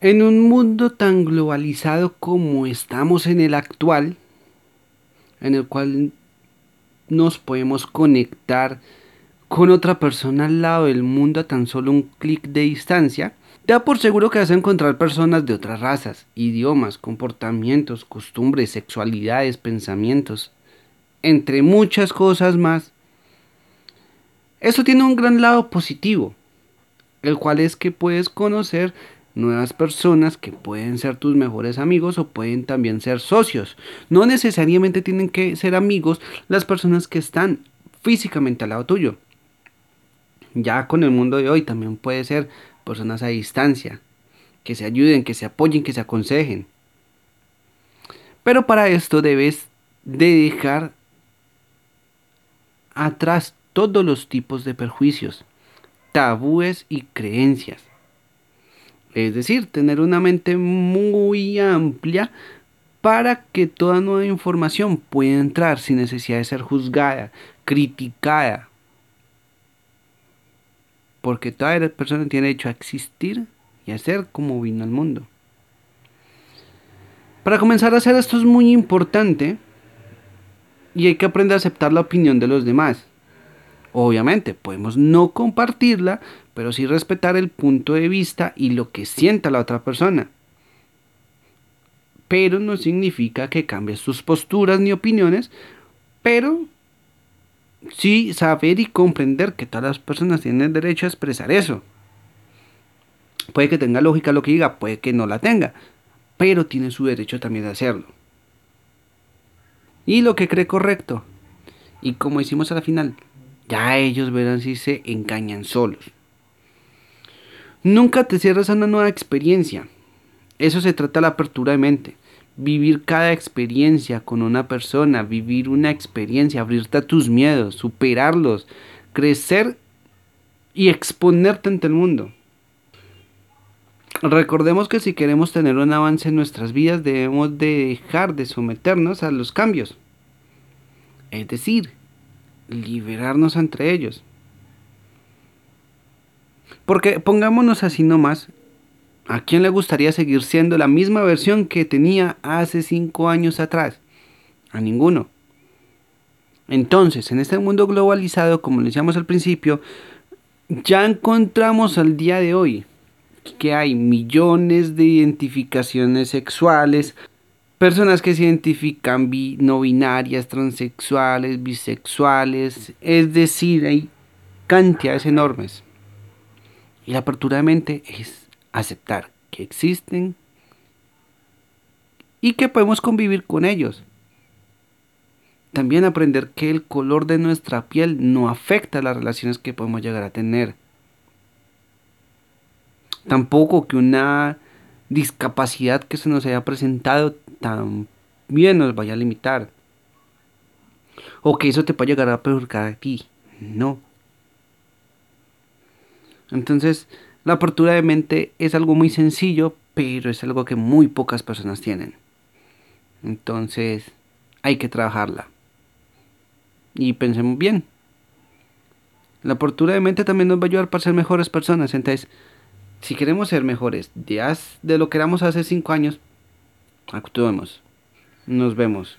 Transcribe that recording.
En un mundo tan globalizado como estamos en el actual, en el cual nos podemos conectar con otra persona al lado del mundo a tan solo un clic de distancia, da por seguro que vas a encontrar personas de otras razas, idiomas, comportamientos, costumbres, sexualidades, pensamientos, entre muchas cosas más. Eso tiene un gran lado positivo, el cual es que puedes conocer nuevas personas que pueden ser tus mejores amigos o pueden también ser socios. No necesariamente tienen que ser amigos las personas que están físicamente al lado tuyo. Ya con el mundo de hoy también puede ser personas a distancia, que se ayuden, que se apoyen, que se aconsejen. Pero para esto debes de dejar atrás todos los tipos de perjuicios, tabúes y creencias. Es decir, tener una mente muy amplia para que toda nueva información pueda entrar sin necesidad de ser juzgada, criticada. Porque toda persona tiene derecho a existir y a ser como vino al mundo. Para comenzar a hacer esto es muy importante y hay que aprender a aceptar la opinión de los demás. Obviamente, podemos no compartirla, pero sí respetar el punto de vista y lo que sienta la otra persona. Pero no significa que cambies tus posturas ni opiniones, pero sí saber y comprender que todas las personas tienen derecho a expresar eso. Puede que tenga lógica lo que diga, puede que no la tenga, pero tiene su derecho también de hacerlo. Y lo que cree correcto. Y como hicimos a la final, ya ellos verán si se engañan solos. Nunca te cierres a una nueva experiencia. Eso se trata de la apertura de mente. Vivir cada experiencia con una persona, vivir una experiencia, abrirte a tus miedos, superarlos, crecer y exponerte ante el mundo. Recordemos que si queremos tener un avance en nuestras vidas debemos de dejar de someternos a los cambios. Es decir, liberarnos entre ellos. Porque pongámonos así nomás, ¿a quién le gustaría seguir siendo la misma versión que tenía hace cinco años atrás? A ninguno. Entonces, en este mundo globalizado, como le decíamos al principio, ya encontramos al día de hoy que hay millones de identificaciones sexuales, personas que se identifican no binarias, transexuales, bisexuales, es decir, hay cantidades enormes. Y la apertura de mente es aceptar que existen y que podemos convivir con ellos. También aprender que el color de nuestra piel no afecta las relaciones que podemos llegar a tener. Tampoco que una discapacidad que se nos haya presentado también nos vaya a limitar. O que eso te pueda llegar a perjudicar a ti. No. Entonces, la apertura de mente es algo muy sencillo, pero es algo que muy pocas personas tienen. Entonces, hay que trabajarla. Y pensemos bien. La apertura de mente también nos va a ayudar para ser mejores personas. Entonces, si queremos ser mejores de, de lo que éramos hace cinco años, actuemos. Nos vemos.